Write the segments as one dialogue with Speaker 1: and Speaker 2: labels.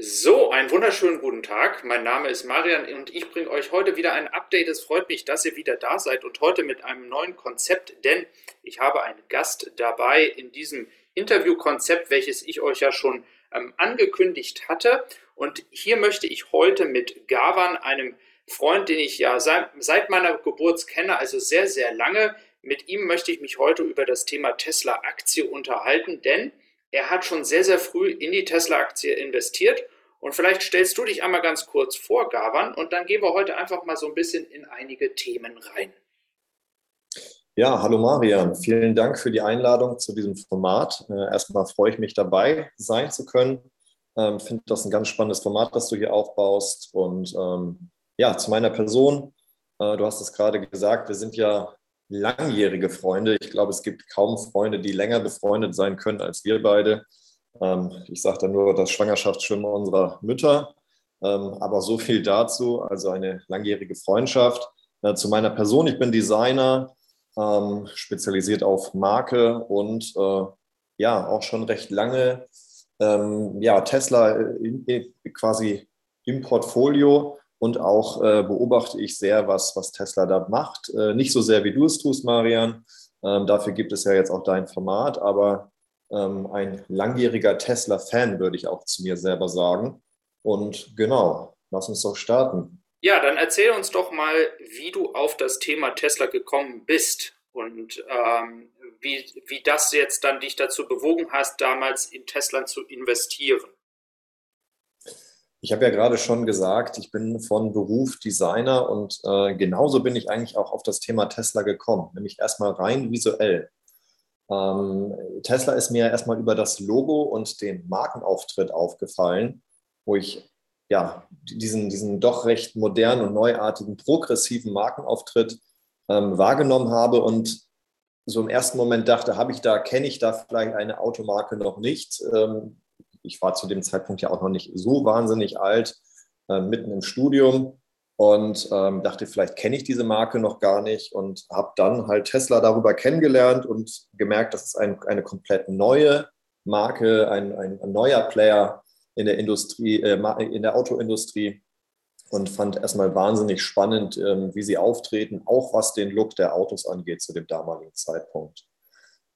Speaker 1: So, einen wunderschönen guten Tag. Mein Name ist Marian und ich bringe euch heute wieder ein Update. Es freut mich, dass ihr wieder da seid und heute mit einem neuen Konzept, denn ich habe einen Gast dabei in diesem Interviewkonzept, welches ich euch ja schon ähm, angekündigt hatte. Und hier möchte ich heute mit Gavan, einem Freund, den ich ja seit, seit meiner Geburt kenne, also sehr, sehr lange, mit ihm möchte ich mich heute über das Thema Tesla-Aktie unterhalten, denn er hat schon sehr, sehr früh in die Tesla-Aktie investiert. Und vielleicht stellst du dich einmal ganz kurz vor, Gavan, und dann gehen wir heute einfach mal so ein bisschen in einige Themen rein.
Speaker 2: Ja, hallo Marian. Vielen Dank für die Einladung zu diesem Format. Äh, erstmal freue ich mich dabei sein zu können. Ähm, Finde das ein ganz spannendes Format, das du hier aufbaust. Und ähm, ja, zu meiner Person. Äh, du hast es gerade gesagt, wir sind ja langjährige Freunde. Ich glaube, es gibt kaum Freunde, die länger befreundet sein können als wir beide. Ähm, ich sage da nur das Schwangerschaftsschwimmen unserer Mütter. Ähm, aber so viel dazu, also eine langjährige Freundschaft. Äh, zu meiner Person, ich bin Designer, ähm, spezialisiert auf Marke und äh, ja, auch schon recht lange ja, Tesla quasi im Portfolio und auch äh, beobachte ich sehr, was, was Tesla da macht. Äh, nicht so sehr, wie du es tust, Marian. Ähm, dafür gibt es ja jetzt auch dein Format, aber ähm, ein langjähriger Tesla-Fan, würde ich auch zu mir selber sagen. Und genau, lass uns doch starten.
Speaker 1: Ja, dann erzähl uns doch mal, wie du auf das Thema Tesla gekommen bist und ähm, wie, wie das jetzt dann dich dazu bewogen hast, damals in Tesla zu investieren.
Speaker 2: Ich habe ja gerade schon gesagt, ich bin von Beruf Designer und äh, genauso bin ich eigentlich auch auf das Thema Tesla gekommen, nämlich erstmal rein visuell. Ähm, Tesla ist mir erstmal über das Logo und den Markenauftritt aufgefallen, wo ich ja diesen, diesen doch recht modernen und neuartigen, progressiven Markenauftritt ähm, wahrgenommen habe und so im ersten Moment dachte, habe ich da, kenne ich da vielleicht eine Automarke noch nicht. Ähm, ich war zu dem Zeitpunkt ja auch noch nicht so wahnsinnig alt, äh, mitten im Studium und ähm, dachte, vielleicht kenne ich diese Marke noch gar nicht und habe dann halt Tesla darüber kennengelernt und gemerkt, das ist ein, eine komplett neue Marke, ein, ein, neuer Player in der Industrie, äh, in der Autoindustrie und fand erstmal wahnsinnig spannend, ähm, wie sie auftreten, auch was den Look der Autos angeht zu dem damaligen Zeitpunkt.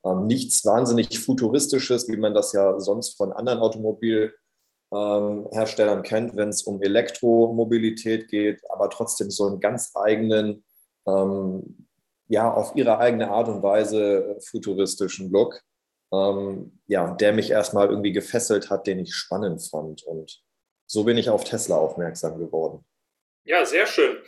Speaker 2: Ähm, nichts wahnsinnig Futuristisches, wie man das ja sonst von anderen Automobilherstellern kennt, wenn es um Elektromobilität geht, aber trotzdem so einen ganz eigenen, ähm, ja, auf ihre eigene Art und Weise futuristischen Look, ähm, ja, der mich erstmal irgendwie gefesselt hat, den ich spannend fand. Und so bin ich auf Tesla aufmerksam geworden.
Speaker 1: Ja, sehr schön.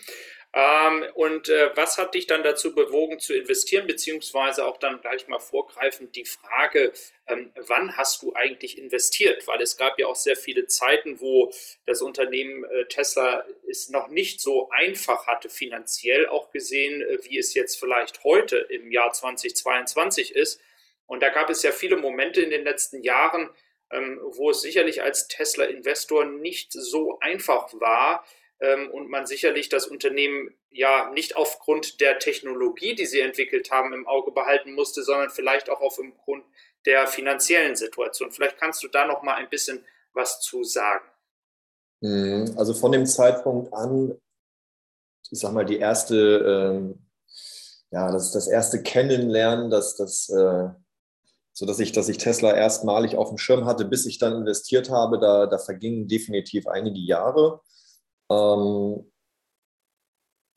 Speaker 1: Ähm, und äh, was hat dich dann dazu bewogen zu investieren, beziehungsweise auch dann gleich mal vorgreifend die Frage, ähm, wann hast du eigentlich investiert? Weil es gab ja auch sehr viele Zeiten, wo das Unternehmen äh, Tesla es noch nicht so einfach hatte, finanziell auch gesehen, äh, wie es jetzt vielleicht heute im Jahr 2022 ist. Und da gab es ja viele Momente in den letzten Jahren, ähm, wo es sicherlich als Tesla-Investor nicht so einfach war, ähm, und man sicherlich das Unternehmen ja nicht aufgrund der Technologie, die sie entwickelt haben, im Auge behalten musste, sondern vielleicht auch aufgrund der finanziellen Situation. Vielleicht kannst du da noch mal ein bisschen was zu sagen.
Speaker 2: Mhm. Also von dem Zeitpunkt an, ich sag mal, die erste, ähm, ja, das das erste Kennenlernen, dass das, äh, so dass ich, dass ich Tesla erstmalig auf dem Schirm hatte, bis ich dann investiert habe, da, da vergingen definitiv einige Jahre. Ähm,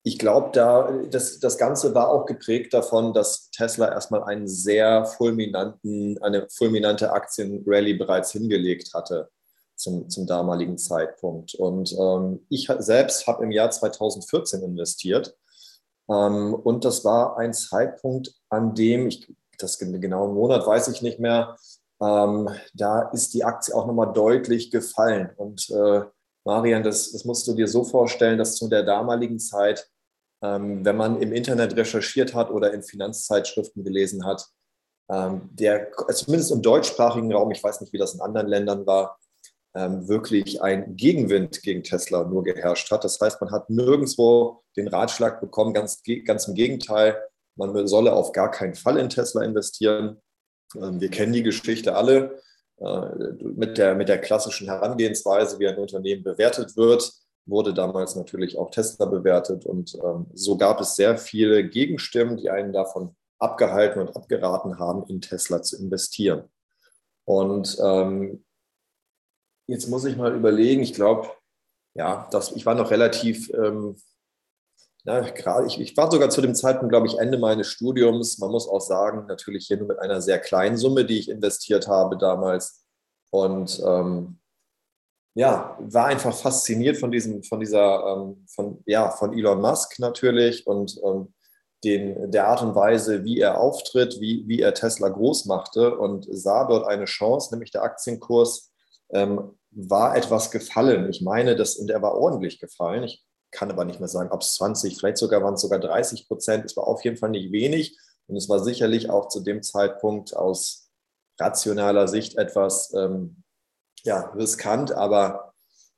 Speaker 2: ich glaube, da, das, das Ganze war auch geprägt davon, dass Tesla erstmal einen sehr fulminanten, eine fulminante Aktienrally bereits hingelegt hatte zum, zum damaligen Zeitpunkt. Und ähm, ich selbst habe im Jahr 2014 investiert. Ähm, und das war ein Zeitpunkt, an dem, ich, das genaue Monat weiß ich nicht mehr, ähm, da ist die Aktie auch nochmal deutlich gefallen. Und äh, Marian, das, das musst du dir so vorstellen, dass zu der damaligen Zeit, ähm, wenn man im Internet recherchiert hat oder in Finanzzeitschriften gelesen hat, ähm, der zumindest im deutschsprachigen Raum, ich weiß nicht, wie das in anderen Ländern war, ähm, wirklich ein Gegenwind gegen Tesla nur geherrscht hat. Das heißt, man hat nirgendwo den Ratschlag bekommen, ganz, ganz im Gegenteil, man solle auf gar keinen Fall in Tesla investieren. Ähm, wir kennen die Geschichte alle. Äh, mit, der, mit der klassischen Herangehensweise, wie ein Unternehmen bewertet wird, wurde damals natürlich auch Tesla bewertet. Und ähm, so gab es sehr viele Gegenstimmen, die einen davon abgehalten und abgeraten haben, in Tesla zu investieren. Und ähm, jetzt muss ich mal überlegen, ich glaube, ja, das, ich war noch relativ, ähm, na, gerade, ich, ich war sogar zu dem Zeitpunkt, glaube ich, Ende meines Studiums. Man muss auch sagen, natürlich hier nur mit einer sehr kleinen Summe, die ich investiert habe damals. Und ähm, ja, war einfach fasziniert von diesem, von dieser, ähm, von, ja, von Elon Musk natürlich und ähm, den, der Art und Weise, wie er auftritt, wie, wie er Tesla groß machte und sah dort eine Chance, nämlich der Aktienkurs ähm, war etwas gefallen. Ich meine, das, und er war ordentlich gefallen. Ich kann aber nicht mehr sagen, ob es 20, vielleicht sogar waren es sogar 30 Prozent. Es war auf jeden Fall nicht wenig und es war sicherlich auch zu dem Zeitpunkt aus rationaler Sicht etwas ähm, ja, riskant, aber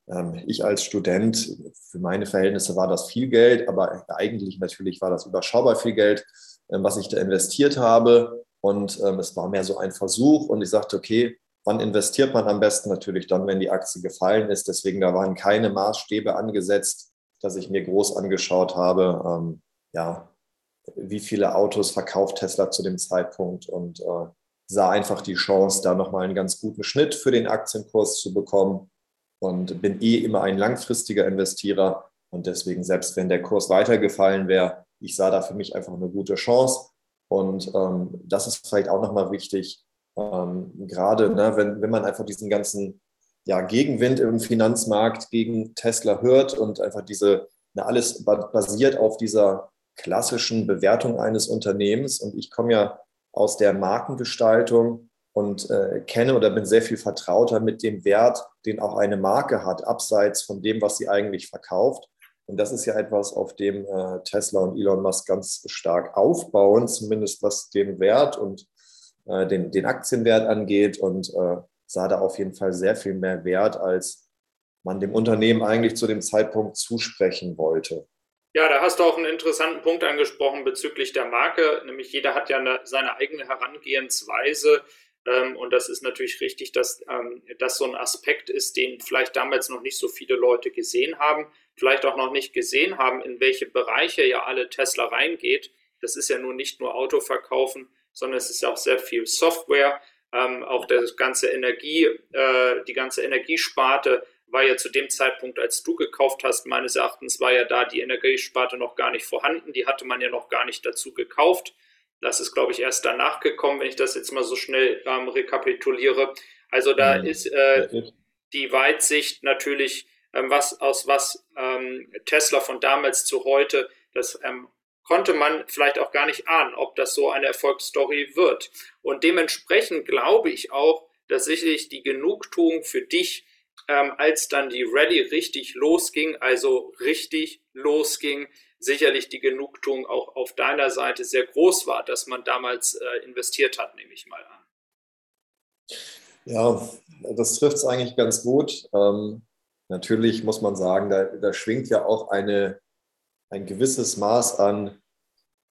Speaker 2: ähm, ich als Student, für meine Verhältnisse war das viel Geld, aber eigentlich natürlich war das überschaubar viel Geld, ähm, was ich da investiert habe. Und ähm, es war mehr so ein Versuch und ich sagte, okay, wann investiert man am besten? Natürlich dann, wenn die Aktie gefallen ist. Deswegen, da waren keine Maßstäbe angesetzt, dass ich mir groß angeschaut habe, ähm, ja, wie viele Autos verkauft Tesla zu dem Zeitpunkt und äh, sah einfach die Chance, da nochmal einen ganz guten Schnitt für den Aktienkurs zu bekommen und bin eh immer ein langfristiger Investierer und deswegen, selbst wenn der Kurs weitergefallen wäre, ich sah da für mich einfach eine gute Chance und ähm, das ist vielleicht auch nochmal wichtig, ähm, gerade ne, wenn, wenn man einfach diesen ganzen ja, Gegenwind im Finanzmarkt gegen Tesla hört und einfach diese, na, alles basiert auf dieser klassischen Bewertung eines Unternehmens. Und ich komme ja aus der Markengestaltung und äh, kenne oder bin sehr viel vertrauter mit dem Wert, den auch eine Marke hat, abseits von dem, was sie eigentlich verkauft. Und das ist ja etwas, auf dem äh, Tesla und Elon Musk ganz stark aufbauen, zumindest was den Wert und äh, den, den Aktienwert angeht und äh, sah da auf jeden Fall sehr viel mehr Wert, als man dem Unternehmen eigentlich zu dem Zeitpunkt zusprechen wollte.
Speaker 1: Ja, da hast du auch einen interessanten Punkt angesprochen bezüglich der Marke, nämlich jeder hat ja eine, seine eigene Herangehensweise. Ähm, und das ist natürlich richtig, dass ähm, das so ein Aspekt ist, den vielleicht damals noch nicht so viele Leute gesehen haben, vielleicht auch noch nicht gesehen haben, in welche Bereiche ja alle Tesla reingeht. Das ist ja nun nicht nur Auto verkaufen, sondern es ist auch sehr viel Software. Ähm, auch das ganze Energie, äh, die ganze Energiesparte war ja zu dem Zeitpunkt, als du gekauft hast, meines Erachtens war ja da die Energiesparte noch gar nicht vorhanden. Die hatte man ja noch gar nicht dazu gekauft. Das ist, glaube ich, erst danach gekommen, wenn ich das jetzt mal so schnell ähm, rekapituliere. Also da mhm. ist äh, die Weitsicht natürlich, ähm, was aus was ähm, Tesla von damals zu heute, das ähm, konnte man vielleicht auch gar nicht ahnen, ob das so eine Erfolgsstory wird. Und dementsprechend glaube ich auch, dass sicherlich die Genugtuung für dich, ähm, als dann die Rallye richtig losging, also richtig losging, sicherlich die Genugtuung auch auf deiner Seite sehr groß war, dass man damals äh, investiert hat, nehme ich mal an.
Speaker 2: Ja, das trifft es eigentlich ganz gut. Ähm, natürlich muss man sagen, da, da schwingt ja auch eine ein gewisses Maß an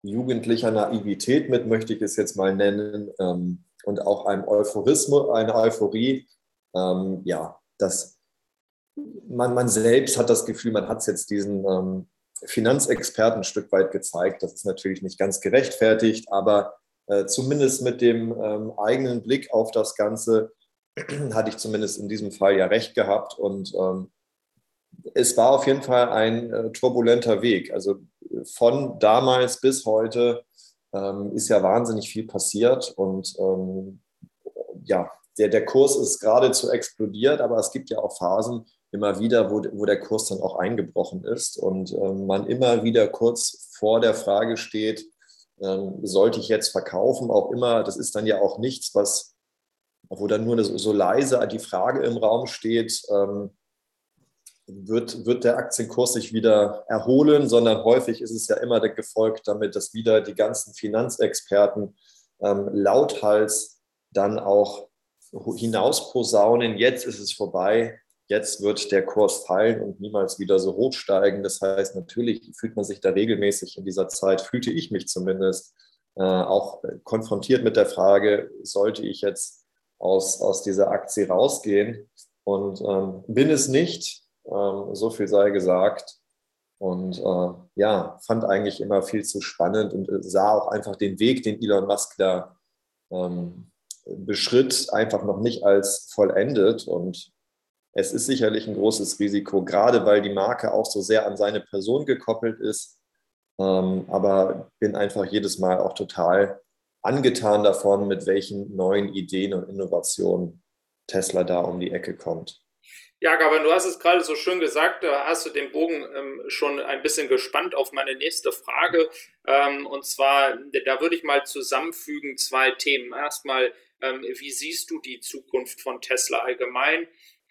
Speaker 2: jugendlicher Naivität mit, möchte ich es jetzt mal nennen, ähm, und auch einem Euphorismus, eine Euphorie. Ähm, ja, das, man, man selbst hat das Gefühl, man hat es jetzt diesen ähm, Finanzexperten ein Stück weit gezeigt. Das ist natürlich nicht ganz gerechtfertigt, aber äh, zumindest mit dem ähm, eigenen Blick auf das Ganze hatte ich zumindest in diesem Fall ja recht gehabt und ähm, es war auf jeden Fall ein äh, turbulenter Weg. Also von damals bis heute ähm, ist ja wahnsinnig viel passiert und ähm, ja, der, der Kurs ist geradezu explodiert, aber es gibt ja auch Phasen immer wieder, wo, wo der Kurs dann auch eingebrochen ist und ähm, man immer wieder kurz vor der Frage steht, ähm, sollte ich jetzt verkaufen? Auch immer, das ist dann ja auch nichts, was, wo dann nur so leise die Frage im Raum steht, ähm, wird, wird der Aktienkurs sich wieder erholen, sondern häufig ist es ja immer gefolgt damit, dass wieder die ganzen Finanzexperten ähm, lauthals dann auch hinausposaunen, jetzt ist es vorbei, jetzt wird der Kurs fallen und niemals wieder so hoch steigen. Das heißt, natürlich fühlt man sich da regelmäßig in dieser Zeit, fühlte ich mich zumindest, äh, auch konfrontiert mit der Frage, sollte ich jetzt aus, aus dieser Aktie rausgehen. Und ähm, bin es nicht, ähm, so viel sei gesagt. Und äh, ja, fand eigentlich immer viel zu spannend und äh, sah auch einfach den Weg, den Elon Musk da ähm, beschritt, einfach noch nicht als vollendet. Und es ist sicherlich ein großes Risiko, gerade weil die Marke auch so sehr an seine Person gekoppelt ist. Ähm, aber bin einfach jedes Mal auch total angetan davon, mit welchen neuen Ideen und Innovationen Tesla da um die Ecke kommt.
Speaker 1: Ja, Gavin, du hast es gerade so schön gesagt, da hast du den Bogen ähm, schon ein bisschen gespannt auf meine nächste Frage. Ähm, und zwar, da würde ich mal zusammenfügen zwei Themen. Erstmal, ähm, wie siehst du die Zukunft von Tesla allgemein?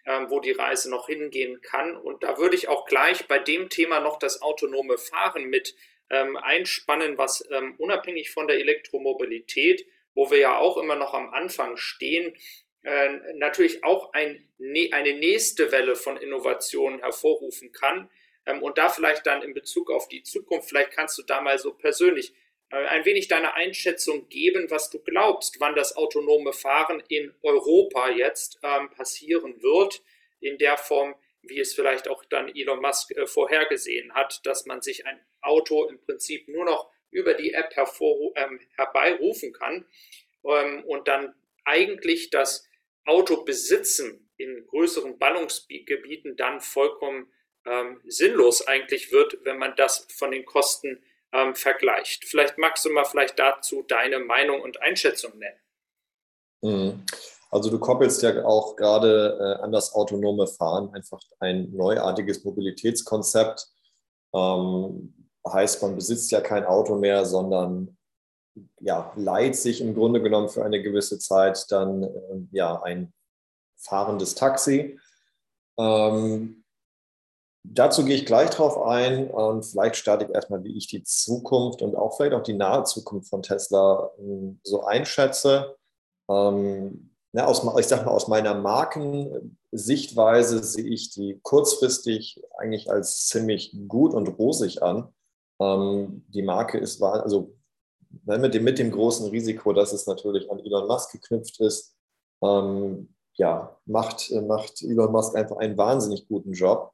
Speaker 1: Ähm, wo die Reise noch hingehen kann. Und da würde ich auch gleich bei dem Thema noch das autonome Fahren mit ähm, einspannen, was ähm, unabhängig von der Elektromobilität, wo wir ja auch immer noch am Anfang stehen, äh, natürlich auch ein, ne, eine nächste Welle von Innovationen hervorrufen kann. Ähm, und da vielleicht dann in Bezug auf die Zukunft, vielleicht kannst du da mal so persönlich äh, ein wenig deine Einschätzung geben, was du glaubst, wann das autonome Fahren in Europa jetzt ähm, passieren wird, in der Form, wie es vielleicht auch dann Elon Musk äh, vorhergesehen hat, dass man sich ein Auto im Prinzip nur noch über die App hervor, ähm, herbeirufen kann ähm, und dann eigentlich das Auto besitzen in größeren Ballungsgebieten dann vollkommen ähm, sinnlos eigentlich wird, wenn man das von den Kosten ähm, vergleicht. Vielleicht magst du mal vielleicht dazu deine Meinung und Einschätzung nennen.
Speaker 2: Mhm. Also du koppelst ja auch gerade äh, an das autonome Fahren einfach ein neuartiges Mobilitätskonzept. Ähm, heißt, man besitzt ja kein Auto mehr, sondern ja, leiht sich im Grunde genommen für eine gewisse Zeit dann äh, ja ein fahrendes Taxi. Ähm, Dazu gehe ich gleich drauf ein und vielleicht starte ich erstmal, wie ich die Zukunft und auch vielleicht auch die nahe Zukunft von Tesla ähm, so einschätze. Ähm, ja, aus, ich sage mal, aus meiner Markensichtweise sehe ich die kurzfristig eigentlich als ziemlich gut und rosig an. Ähm, die Marke ist, also mit dem, mit dem großen Risiko, dass es natürlich an Elon Musk geknüpft ist, ähm, ja, macht, macht Elon Musk einfach einen wahnsinnig guten Job.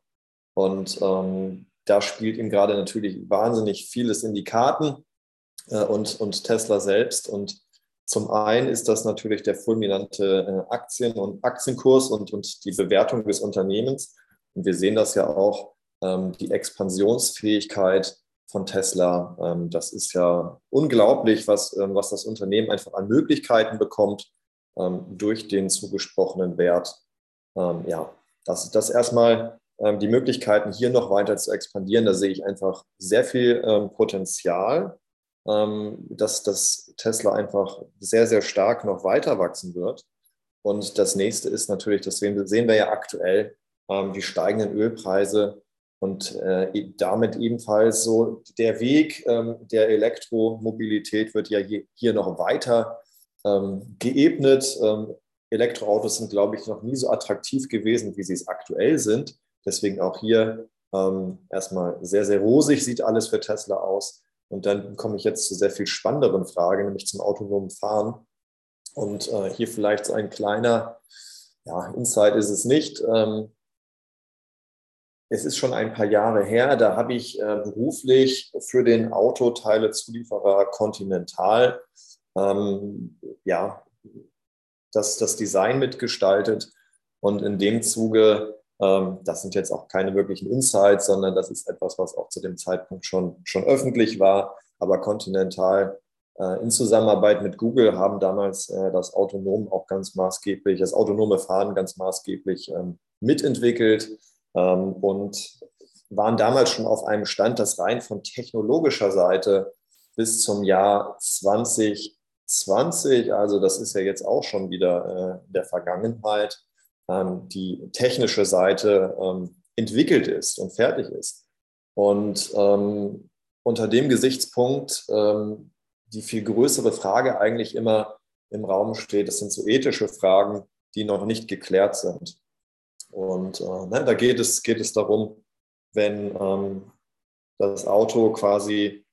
Speaker 2: Und ähm, da spielt ihm gerade natürlich wahnsinnig vieles in die Karten äh, und, und Tesla selbst. Und zum einen ist das natürlich der fulminante äh, Aktien- und Aktienkurs und, und die Bewertung des Unternehmens. Und wir sehen das ja auch, ähm, die Expansionsfähigkeit von Tesla. Ähm, das ist ja unglaublich, was, ähm, was das Unternehmen einfach an Möglichkeiten bekommt ähm, durch den zugesprochenen Wert. Ja, das ist das erstmal die Möglichkeiten, hier noch weiter zu expandieren, da sehe ich einfach sehr viel Potenzial, ähm, dass das Tesla einfach sehr, sehr stark noch weiter wachsen wird. Und das nächste ist natürlich, das sehen wir ja aktuell, die steigenden Ölpreise und äh, e, damit ebenfalls so der Weg der Elektromobilität wird ja hier noch weiter geebnet. Elektroautos sind, glaube ich, noch nie so attraktiv gewesen, wie sie es aktuell sind. Deswegen auch hier ähm, erstmal sehr, sehr rosig sieht alles für Tesla aus. Und dann komme ich jetzt zu sehr viel spannenderen Fragen, nämlich zum autonomen Fahren. Und äh, hier vielleicht so ein kleiner, ja, Insight ist es nicht. Ähm, es ist schon ein paar Jahre her, da habe ich äh, beruflich für den Autoteilezulieferer Continental ähm, ja, das, das Design mitgestaltet. Und in dem Zuge ähm, das sind jetzt auch keine wirklichen Insights, sondern das ist etwas, was auch zu dem Zeitpunkt schon, schon öffentlich war. Aber Continental äh, in Zusammenarbeit mit Google haben damals äh, das Autonom auch ganz maßgeblich, das autonome Fahren ganz maßgeblich ähm, mitentwickelt und waren damals schon auf einem Stand, das rein von technologischer Seite bis zum Jahr 2020, also das ist ja jetzt auch schon wieder äh, der Vergangenheit, ähm, die technische Seite ähm, entwickelt ist und fertig ist. Und ähm, unter dem Gesichtspunkt ähm, die viel größere Frage eigentlich immer im Raum steht, das sind so ethische Fragen, die noch nicht geklärt sind. Und äh, ne, da geht es, geht es darum, wenn ähm, das Auto quasi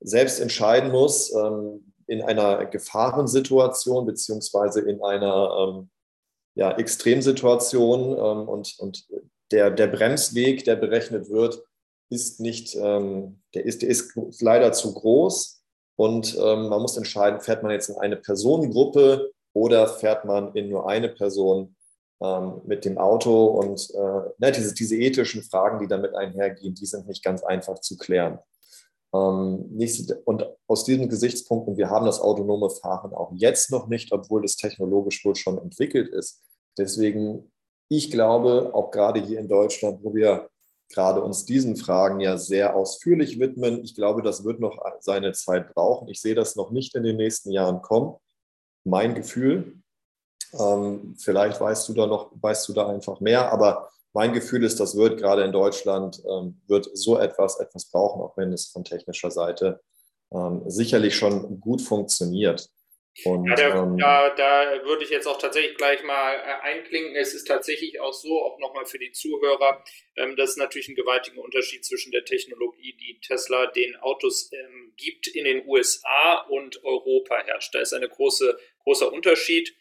Speaker 2: selbst entscheiden muss, ähm, in einer Gefahrensituation beziehungsweise in einer ähm, ja, Extremsituation ähm, und, und der, der Bremsweg, der berechnet wird, ist nicht, ähm, der, ist, der ist leider zu groß. Und ähm, man muss entscheiden, fährt man jetzt in eine Personengruppe oder fährt man in nur eine Person mit dem Auto und äh, ne, diese, diese ethischen Fragen, die damit einhergehen, die sind nicht ganz einfach zu klären. Ähm, nächste, und aus diesen Gesichtspunkten, wir haben das autonome Fahren auch jetzt noch nicht, obwohl es technologisch wohl schon entwickelt ist. Deswegen, ich glaube, auch gerade hier in Deutschland, wo wir gerade uns diesen Fragen ja sehr ausführlich widmen, ich glaube, das wird noch seine Zeit brauchen. Ich sehe das noch nicht in den nächsten Jahren kommen. Mein Gefühl. Ähm, vielleicht weißt du da noch, weißt du da einfach mehr, aber mein Gefühl ist, das wird gerade in Deutschland, ähm, wird so etwas etwas brauchen, auch wenn es von technischer Seite ähm, sicherlich schon gut funktioniert.
Speaker 1: Und, ja, da, ähm, da, da, würde ich jetzt auch tatsächlich gleich mal äh, einklinken. Es ist tatsächlich auch so, auch nochmal für die Zuhörer, ähm, das ist natürlich ein gewaltiger Unterschied zwischen der Technologie, die Tesla den Autos ähm, gibt in den USA und Europa herrscht. Da ist ein große, großer Unterschied.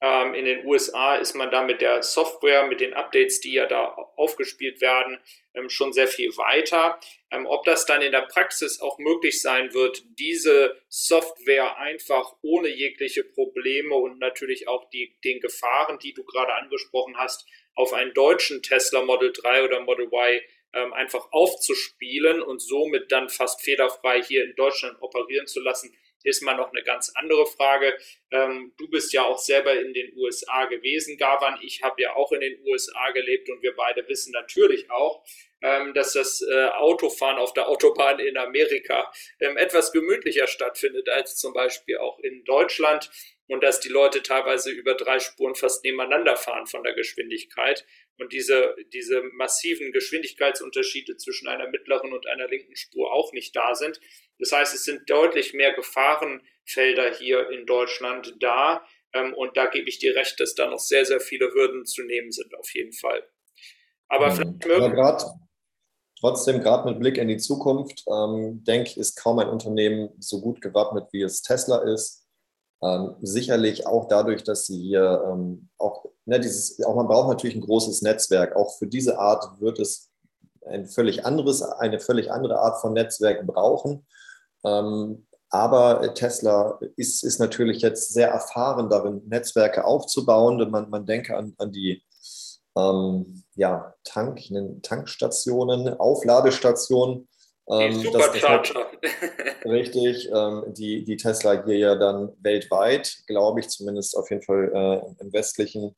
Speaker 1: Ähm, in den USA ist man da mit der Software, mit den Updates, die ja da aufgespielt werden, ähm, schon sehr viel weiter. Ähm, ob das dann in der Praxis auch möglich sein wird, diese Software einfach ohne jegliche Probleme und natürlich auch die, den Gefahren, die du gerade angesprochen hast, auf einen deutschen Tesla Model 3 oder Model Y ähm, einfach aufzuspielen und somit dann fast fehlerfrei hier in Deutschland operieren zu lassen, ist mal noch eine ganz andere Frage. Ähm, du bist ja auch selber in den USA gewesen, Gavan. Ich habe ja auch in den USA gelebt und wir beide wissen natürlich auch, ähm, dass das äh, Autofahren auf der Autobahn in Amerika ähm, etwas gemütlicher stattfindet als zum Beispiel auch in Deutschland und dass die Leute teilweise über drei Spuren fast nebeneinander fahren von der Geschwindigkeit und diese, diese massiven Geschwindigkeitsunterschiede zwischen einer mittleren und einer linken Spur auch nicht da sind. Das heißt, es sind deutlich mehr Gefahrenfelder hier in Deutschland da. Ähm, und da gebe ich dir recht, dass da noch sehr, sehr viele Hürden zu nehmen sind, auf jeden Fall.
Speaker 2: Aber mhm. vielleicht ja, grad, trotzdem, gerade mit Blick in die Zukunft, ähm, denke ich, ist kaum ein Unternehmen so gut gewappnet, wie es Tesla ist. Ähm, sicherlich auch dadurch, dass sie hier ähm, auch, ne, dieses, auch man braucht natürlich ein großes Netzwerk. Auch für diese Art wird es ein völlig anderes, eine völlig andere Art von Netzwerk brauchen. Ähm, aber Tesla ist, ist natürlich jetzt sehr erfahren darin, Netzwerke aufzubauen. Man, man denke an, an die ähm, ja, Tank, Tankstationen, Aufladestationen. Ähm, die Supercharger. richtig, ähm, die, die Tesla hier ja dann weltweit, glaube ich, zumindest auf jeden Fall äh, im westlichen,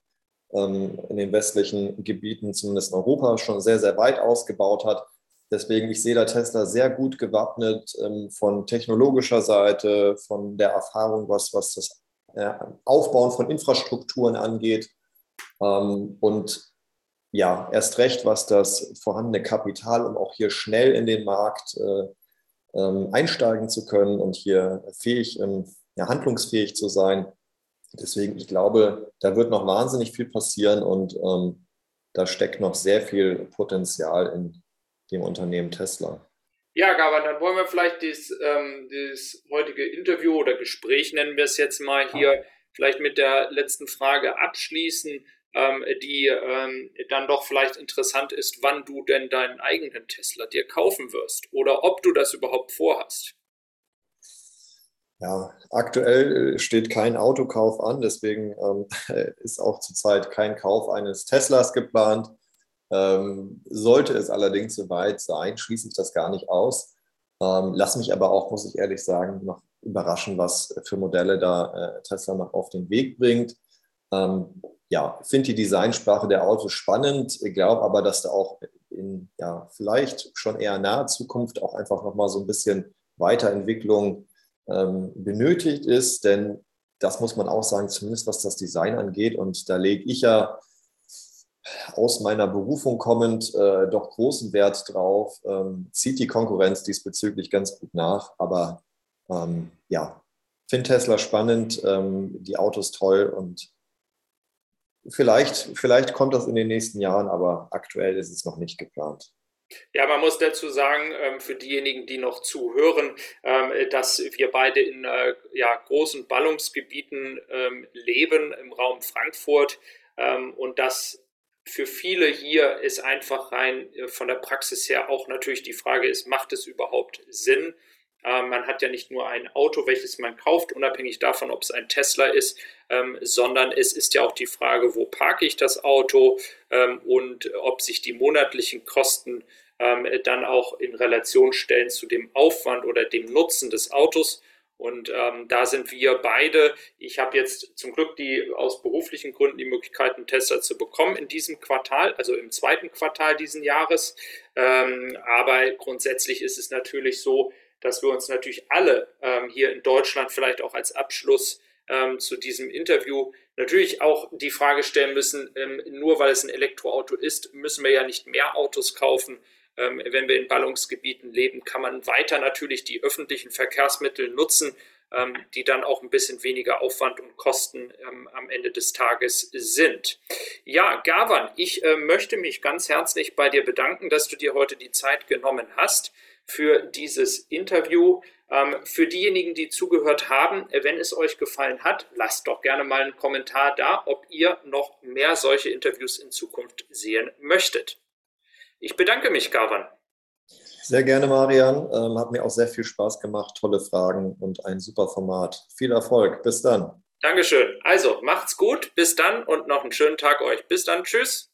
Speaker 2: in den westlichen Gebieten, zumindest in Europa, schon sehr, sehr weit ausgebaut hat. Deswegen, ich sehe da Tesla sehr gut gewappnet ähm, von technologischer Seite, von der Erfahrung, was, was das äh, Aufbauen von Infrastrukturen angeht. Ähm, und ja, erst recht, was das vorhandene Kapital, um auch hier schnell in den Markt äh, ähm, einsteigen zu können und hier fähig, ähm, handlungsfähig zu sein. Deswegen, ich glaube, da wird noch wahnsinnig viel passieren und ähm, da steckt noch sehr viel Potenzial in, dem Unternehmen Tesla.
Speaker 1: Ja, Gaban, dann wollen wir vielleicht dieses, ähm, dieses heutige Interview oder Gespräch, nennen wir es jetzt mal hier, vielleicht mit der letzten Frage abschließen, ähm, die ähm, dann doch vielleicht interessant ist, wann du denn deinen eigenen Tesla dir kaufen wirst oder ob du das überhaupt vorhast.
Speaker 2: Ja, aktuell äh, steht kein Autokauf an, deswegen ähm, ist auch zurzeit kein Kauf eines Teslas geplant. Ähm, sollte es allerdings soweit sein, schließe ich das gar nicht aus. Ähm, lass mich aber auch, muss ich ehrlich sagen, noch überraschen, was für Modelle da äh, Tesla noch auf den Weg bringt. Ähm, ja, finde die Designsprache der Autos spannend, glaube aber, dass da auch in ja, vielleicht schon eher naher Zukunft auch einfach nochmal so ein bisschen Weiterentwicklung ähm, benötigt ist, denn das muss man auch sagen, zumindest was das Design angeht. Und da lege ich ja aus meiner Berufung kommend äh, doch großen Wert drauf, ähm, zieht die Konkurrenz diesbezüglich ganz gut nach. Aber ähm, ja, finde Tesla spannend, ähm, die Autos toll und vielleicht, vielleicht kommt das in den nächsten Jahren, aber aktuell ist es noch nicht geplant.
Speaker 1: Ja, man muss dazu sagen, ähm, für diejenigen, die noch zuhören, ähm, dass wir beide in äh, ja, großen Ballungsgebieten ähm, leben im Raum Frankfurt und dass für viele hier ist einfach rein äh, von der Praxis her auch natürlich die Frage ist, macht es überhaupt Sinn? Man hat ja nicht nur ein Auto, welches man kauft, unabhängig davon, ob es ein Tesla ist, sondern es ist ja auch die Frage, wo parke ich das Auto und ob sich die monatlichen Kosten ähm, dann auch in Relation stellen zu dem Aufwand oder dem Nutzen des Autos. Und ähm, da sind wir beide. Ich habe jetzt zum Glück die aus beruflichen Gründen die Möglichkeit, einen Tesla zu bekommen in diesem Quartal, also im zweiten Quartal diesen Jahres. Ähm, aber grundsätzlich ist es natürlich so, dass wir uns natürlich alle ähm, hier in Deutschland vielleicht auch als Abschluss ähm, zu diesem Interview natürlich auch die Frage stellen müssen, ähm, nur weil es ein Elektroauto ist, müssen wir ja nicht mehr Autos kaufen. Ähm, wenn wir in Ballungsgebieten leben, kann man weiter natürlich die öffentlichen Verkehrsmittel nutzen, ähm, die dann auch ein bisschen weniger Aufwand und Kosten ähm, am Ende des Tages sind. Ja, Gavan, ich äh, möchte mich ganz herzlich bei dir bedanken, dass du dir heute die Zeit genommen hast für dieses Interview. für diejenigen, die zugehört haben, wenn es euch gefallen hat, lasst doch gerne mal einen Kommentar da, ob ihr noch mehr solche Interviews in Zukunft sehen möchtet. Ich bedanke mich, Gavan.
Speaker 2: Sehr gerne, Marian. Ähm, hat mir auch sehr viel Spaß gemacht. Tolle Fragen und ein super Format. Viel Erfolg. Bis dann.
Speaker 1: Dankeschön. Also, macht's gut. Bis dann und noch einen schönen Tag euch. Bis dann. Tschüss.